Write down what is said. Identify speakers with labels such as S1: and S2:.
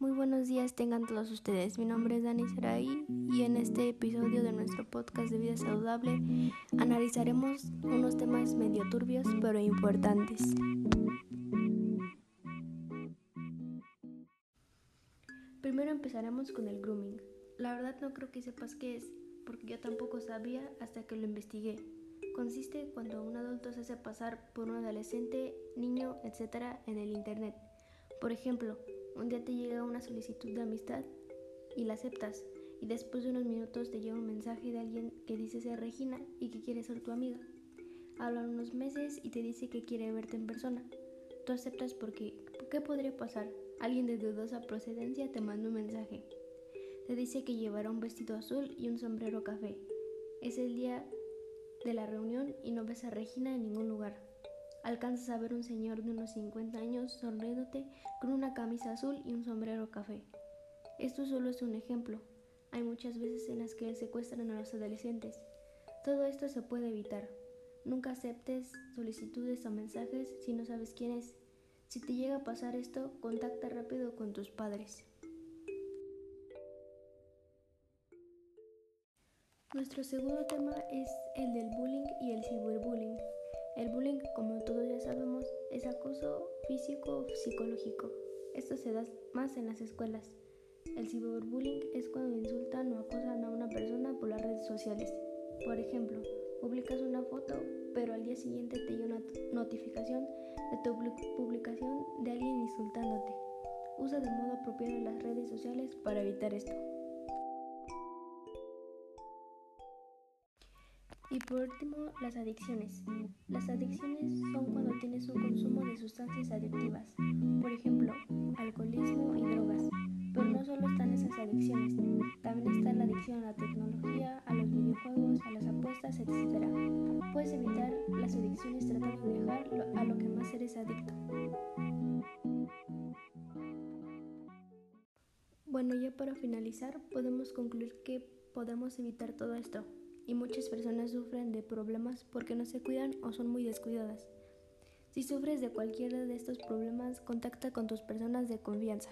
S1: Muy buenos días tengan todos ustedes. Mi nombre es Dani Saray y en este episodio de nuestro podcast de vida saludable analizaremos unos temas medio turbios pero importantes. Primero empezaremos con el grooming. La verdad no creo que sepas qué es, porque yo tampoco sabía hasta que lo investigué. Consiste cuando un adulto se hace pasar por un adolescente, niño, etc. en el Internet. Por ejemplo, un día te llega una solicitud de amistad y la aceptas y después de unos minutos te llega un mensaje de alguien que dice ser Regina y que quiere ser tu amiga. Hablan unos meses y te dice que quiere verte en persona. Tú aceptas porque, ¿qué podría pasar? Alguien de dudosa procedencia te manda un mensaje. Te dice que llevará un vestido azul y un sombrero café. Es el día de la reunión y no ves a Regina en ningún lugar. Alcanzas a ver un señor de unos 50 años sonriéndote con una camisa azul y un sombrero café. Esto solo es un ejemplo. Hay muchas veces en las que secuestran a los adolescentes. Todo esto se puede evitar. Nunca aceptes solicitudes o mensajes si no sabes quién es. Si te llega a pasar esto, contacta rápido con tus padres. Nuestro segundo tema es el físico o psicológico. Esto se da más en las escuelas. El ciberbullying es cuando insultan o acosan a una persona por las redes sociales. Por ejemplo, publicas una foto, pero al día siguiente te llega una notificación de tu publicación de alguien insultándote. Usa de modo apropiado las redes sociales para evitar esto. Y por último, las adicciones. Las adicciones son cuando tienes un consumo de sustancias adictivas, por ejemplo, alcoholismo y drogas. Pero no solo están esas adicciones, también está la adicción a la tecnología, a los videojuegos, a las apuestas, etc. Puedes evitar las adicciones tratando de dejar a lo que más eres adicto. Bueno, ya para finalizar, podemos concluir que podemos evitar todo esto y muchas personas sufren de problemas porque no se cuidan o son muy descuidadas. Si sufres de cualquiera de estos problemas, contacta con tus personas de confianza.